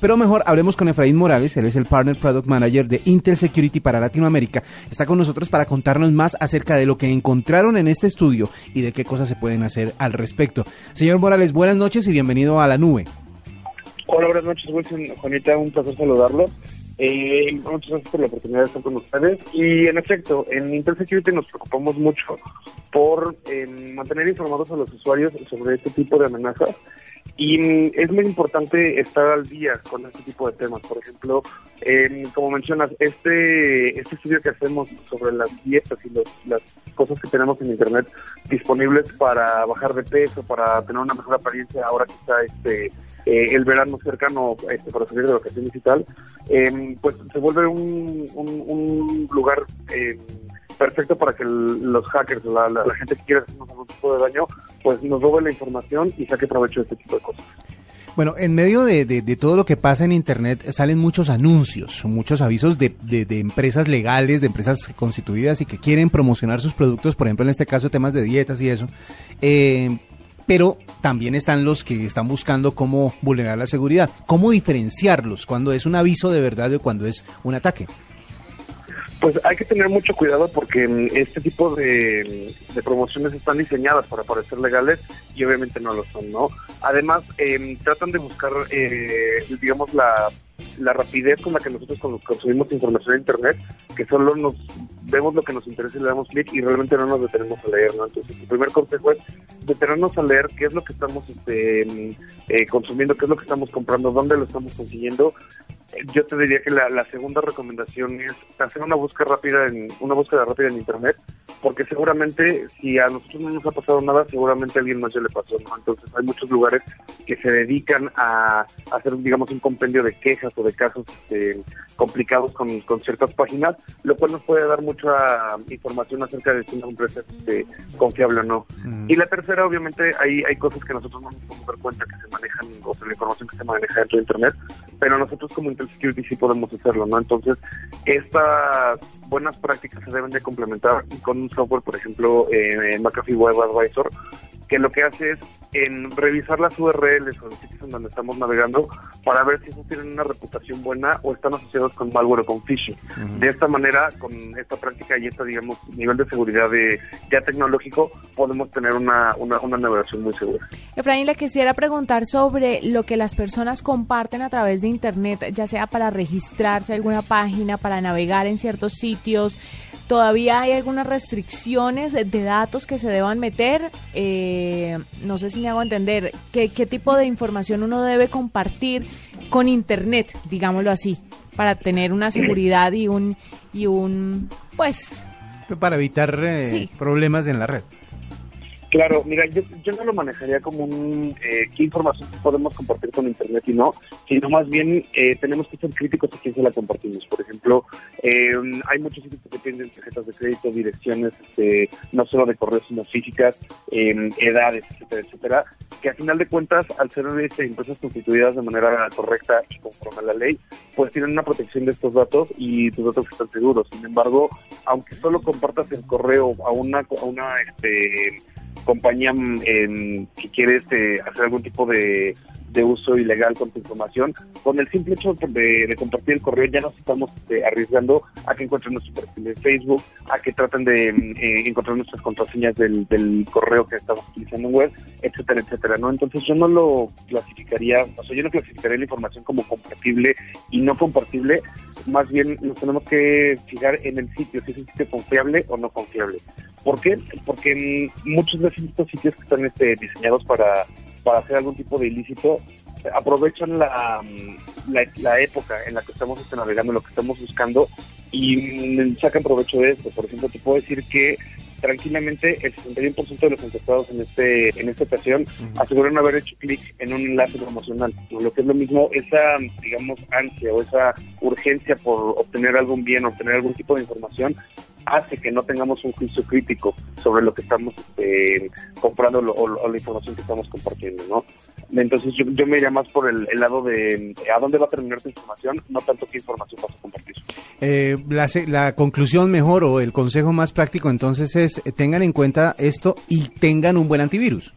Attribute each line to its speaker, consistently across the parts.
Speaker 1: Pero mejor hablemos con Efraín Morales, él es el Partner Product Manager de Intel Security para Latinoamérica. Está con nosotros para contarnos más acerca de lo que encontraron en este estudio y de qué cosas se pueden hacer al respecto. Señor Morales, buenas noches y bienvenido a la nube.
Speaker 2: Hola, buenas noches, Wilson. Juanita, un placer saludarlo. Eh, muchas gracias por la oportunidad de estar con ustedes. Y en efecto, en Intel Security nos preocupamos mucho por eh, mantener informados a los usuarios sobre este tipo de amenazas. Y es muy importante estar al día con este tipo de temas. Por ejemplo, eh, como mencionas, este este estudio que hacemos sobre las dietas y los, las cosas que tenemos en Internet disponibles para bajar de peso, para tener una mejor apariencia ahora que está este, eh, el verano cercano este, para salir de vacaciones y tal, eh, pues se vuelve un, un, un lugar... Perfecto para que los hackers, la, la, gente que quiera hacernos algún tipo de daño, pues nos robe la información y saque provecho de este tipo de cosas.
Speaker 1: Bueno, en medio de, de- todo lo que pasa en Internet salen muchos anuncios, muchos avisos de, de- de empresas legales, de empresas constituidas y que quieren promocionar sus productos, por ejemplo, en este caso temas de dietas y eso. Eh, pero también están los que están buscando cómo vulnerar la seguridad. ¿Cómo diferenciarlos cuando es un aviso de verdad o cuando es un ataque?
Speaker 2: Pues hay que tener mucho cuidado porque mm, este tipo de, de promociones están diseñadas para parecer legales y obviamente no lo son, ¿no? Además, eh, tratan de buscar, eh, digamos, la, la rapidez con la que nosotros con- consumimos información en Internet, que solo nos vemos lo que nos interesa y le damos clic y realmente no nos detenemos a leer, ¿no? Entonces, el primer consejo es detenernos a leer qué es lo que estamos este, mm, eh, consumiendo, qué es lo que estamos comprando, dónde lo estamos consiguiendo. Eh, Yo te diría que la, la segunda recomendación es hacer una búsqueda rápida en una búsqueda rápida en internet, porque seguramente si a nosotros no nos ha pasado nada, seguramente a alguien más ya le pasó, ¿no? Entonces hay muchos lugares que se dedican a hacer, digamos, un compendio de quejas o de casos este, complicados con, con ciertas páginas, lo cual nos puede dar mucha información acerca de si una empresa es este, confiable o no. Y la tercera, obviamente, hay, hay cosas que nosotros no nos podemos dar cuenta que se manejan, o sea, la información que se maneja dentro de Internet, pero nosotros como Intel Security sí podemos hacerlo, ¿no? Entonces, estas buenas prácticas se deben de complementar con un software, por ejemplo, eh, McAfee Web Advisor, que lo que hace es en revisar las URLs o los sitios en donde estamos navegando para ver si esos tienen una reputación buena o están asociados con malware o con phishing. De esta manera, con esta práctica y este, digamos, nivel de seguridad de, ya tecnológico, podemos tener una, una, una navegación muy segura.
Speaker 3: Efraín, le quisiera preguntar sobre lo que las personas comparten a través de Internet, ya sea para registrarse a alguna página, para navegar en ciertos sitios. ¿Todavía hay algunas restricciones de datos que se deban meter? Eh, no sé si me hago entender. ¿Qué, ¿Qué tipo de información uno debe compartir con Internet, digámoslo así, para tener una seguridad y un, y un pues,
Speaker 1: Para evitar eh,
Speaker 3: Sí.
Speaker 1: problemas en la red.
Speaker 2: Claro, mira, yo, no lo manejaría como un eh, qué información podemos compartir con Internet y no, sino más bien eh, tenemos que ser críticos a quién se la compartimos. Por ejemplo, eh, hay muchos sitios que tienen tarjetas de crédito, direcciones, este, no solo de correos, sino físicas, eh, edades, etcétera, etcétera, que a final de cuentas, al ser este, empresas constituidas de manera correcta y conforme a la ley, pues tienen una protección de estos datos y tus datos están seguros. Sin embargo, aunque solo compartas el correo a una, a una este, compañía en- que quiere este, hacer algún tipo de, de uso ilegal con tu información, con el simple hecho de, compartir el correo ya nos estamos este, arriesgando a que encuentren nuestro perfil de Facebook, a que traten de mm, eh, encontrar nuestras contraseñas del, del correo que estamos utilizando en web, etcétera, etcétera, ¿no? Entonces yo no lo clasificaría, o sea, yo no clasificaría la información como compartible y no compartible, más bien nos tenemos que fijar en el sitio, si es un sitio confiable o no confiable. ¿Por qué? Porque mm, muchos de estos sitios que están este, diseñados para, para hacer algún tipo de ilícito aprovechan la, mm, la época en la que estamos este, navegando, lo que estamos buscando y mm, sacan provecho de esto. Por ejemplo, te puedo decir que tranquilamente el 61% de los encuestados en este en esta ocasión aseguran haber hecho clic en un enlace promocional, lo que es lo mismo esa digamos ansia o esa urgencia por obtener algún bien, obtener algún tipo de información hace que no tengamos un juicio crítico sobre lo que estamos este, comprando lo- o, o la información que estamos compartiendo, ¿no? Entonces yo, yo me iría más por el, el lado de a dónde va a terminar tu información, no tanto qué información vas a compartir.
Speaker 1: Eh, la, la conclusión mejor o el consejo más práctico entonces es eh, tengan en cuenta esto y tengan un buen antivirus.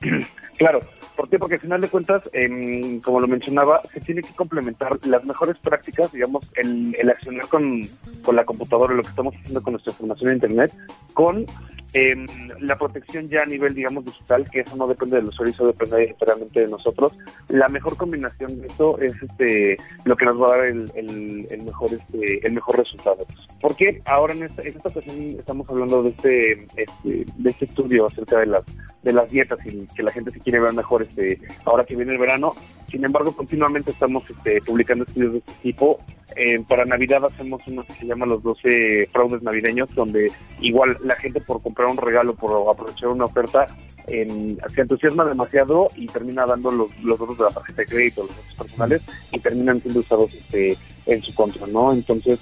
Speaker 2: Claro, ¿Por qué? Porque al final de cuentas, em, como lo mencionaba, se tiene que complementar las mejores prácticas, digamos, el, el accionar con, con la computadora, lo que estamos haciendo con nuestra información en Internet, con eh, la protección ya a nivel, digamos, digital, que eso no depende del usuario, eso depende enteramente de nosotros. La mejor combinación de eso es este lo que nos va a dar el, el, el mejor este el mejor resultado. Porque ahora en esta, en esta ocasión estamos hablando de este, este de este estudio acerca de las de las dietas y que la gente se quiere ver mejor este ahora que viene el verano. Sin embargo, continuamente estamos este, publicando estudios de este tipo. Eh, para Navidad hacemos uno que se llama los 12 fraudes navideños, donde igual la gente por comprar un regalo, por aprovechar una oferta, se entusiasma demasiado y termina dando los, los datos de la tarjeta de crédito, los datos personales, y terminan siendo usados este, en su contra, ¿no? Entonces,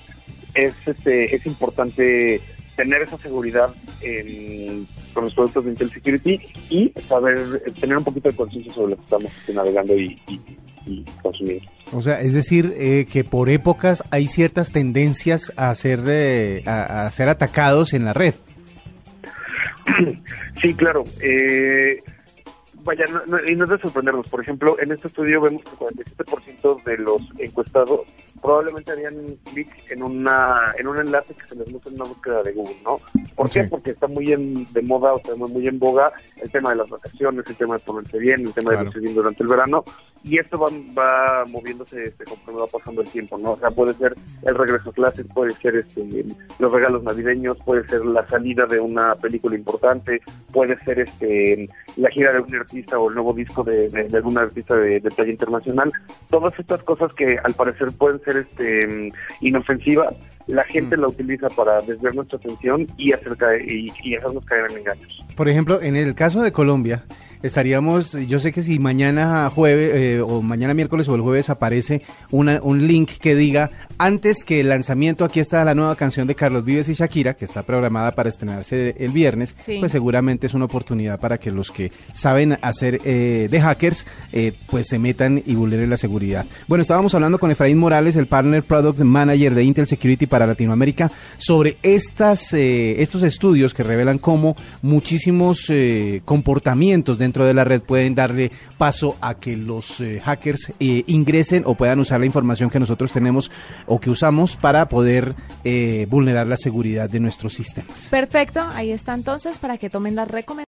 Speaker 2: es, este, es importante tener esa seguridad en, con los productos de Intel Security y saber tener un poquito de conciencia sobre lo que estamos navegando y, y, y consumiendo.
Speaker 1: O sea, es decir, eh, que por épocas hay ciertas tendencias a ser, eh, a, a, ser atacados en la red.
Speaker 2: Sí, claro. Eh, vaya, no, no, y no es de sorprendernos. Por ejemplo, en este estudio vemos que el 47% de los encuestados probablemente harían clic en una en un enlace que se les muestra en una búsqueda de Google, ¿no? ¿Por sí. qué? Porque está muy en, de moda, o sea, muy, en boga el tema de las vacaciones, el tema de ponerse bien, el tema claro. de verse bien durante el verano, y esto va, va moviéndose este, conforme va pasando el tiempo, ¿no? O sea, puede ser el regreso a clases, puede ser este, los regalos navideños, puede ser la salida de una película importante, puede ser este la gira de un artista o el nuevo disco de, de, de algún artista de, de talla internacional. Todas estas cosas que al parecer pueden ser este inofensivas, la gente mm. la utiliza para desviar nuestra atención y, hacer caer, y, y hacernos caer en engaños.
Speaker 1: Por ejemplo, en el caso de Colombia, estaríamos, yo sé que si mañana jueves eh, o mañana miércoles o el jueves aparece una, un link que diga antes que el lanzamiento, aquí está la nueva canción de Carlos Vives y Shakira, que está programada para estrenarse el viernes, sí. pues seguramente es una oportunidad para que los que saben hacer eh, de hackers, eh, pues se metan y vulneren la seguridad. Bueno, estábamos hablando con Efraín Morales, el Partner Product Manager de Intel Security para Latinoamérica, sobre estas, eh, estos estudios que revelan cómo muchísimos comportamientos dentro dentro de la red pueden darle paso a que los eh, hackers eh, ingresen o puedan usar la información que nosotros tenemos o que usamos para poder eh, vulnerar la seguridad de nuestros sistemas.
Speaker 3: Perfecto, ahí está entonces para que tomen las recomendaciones.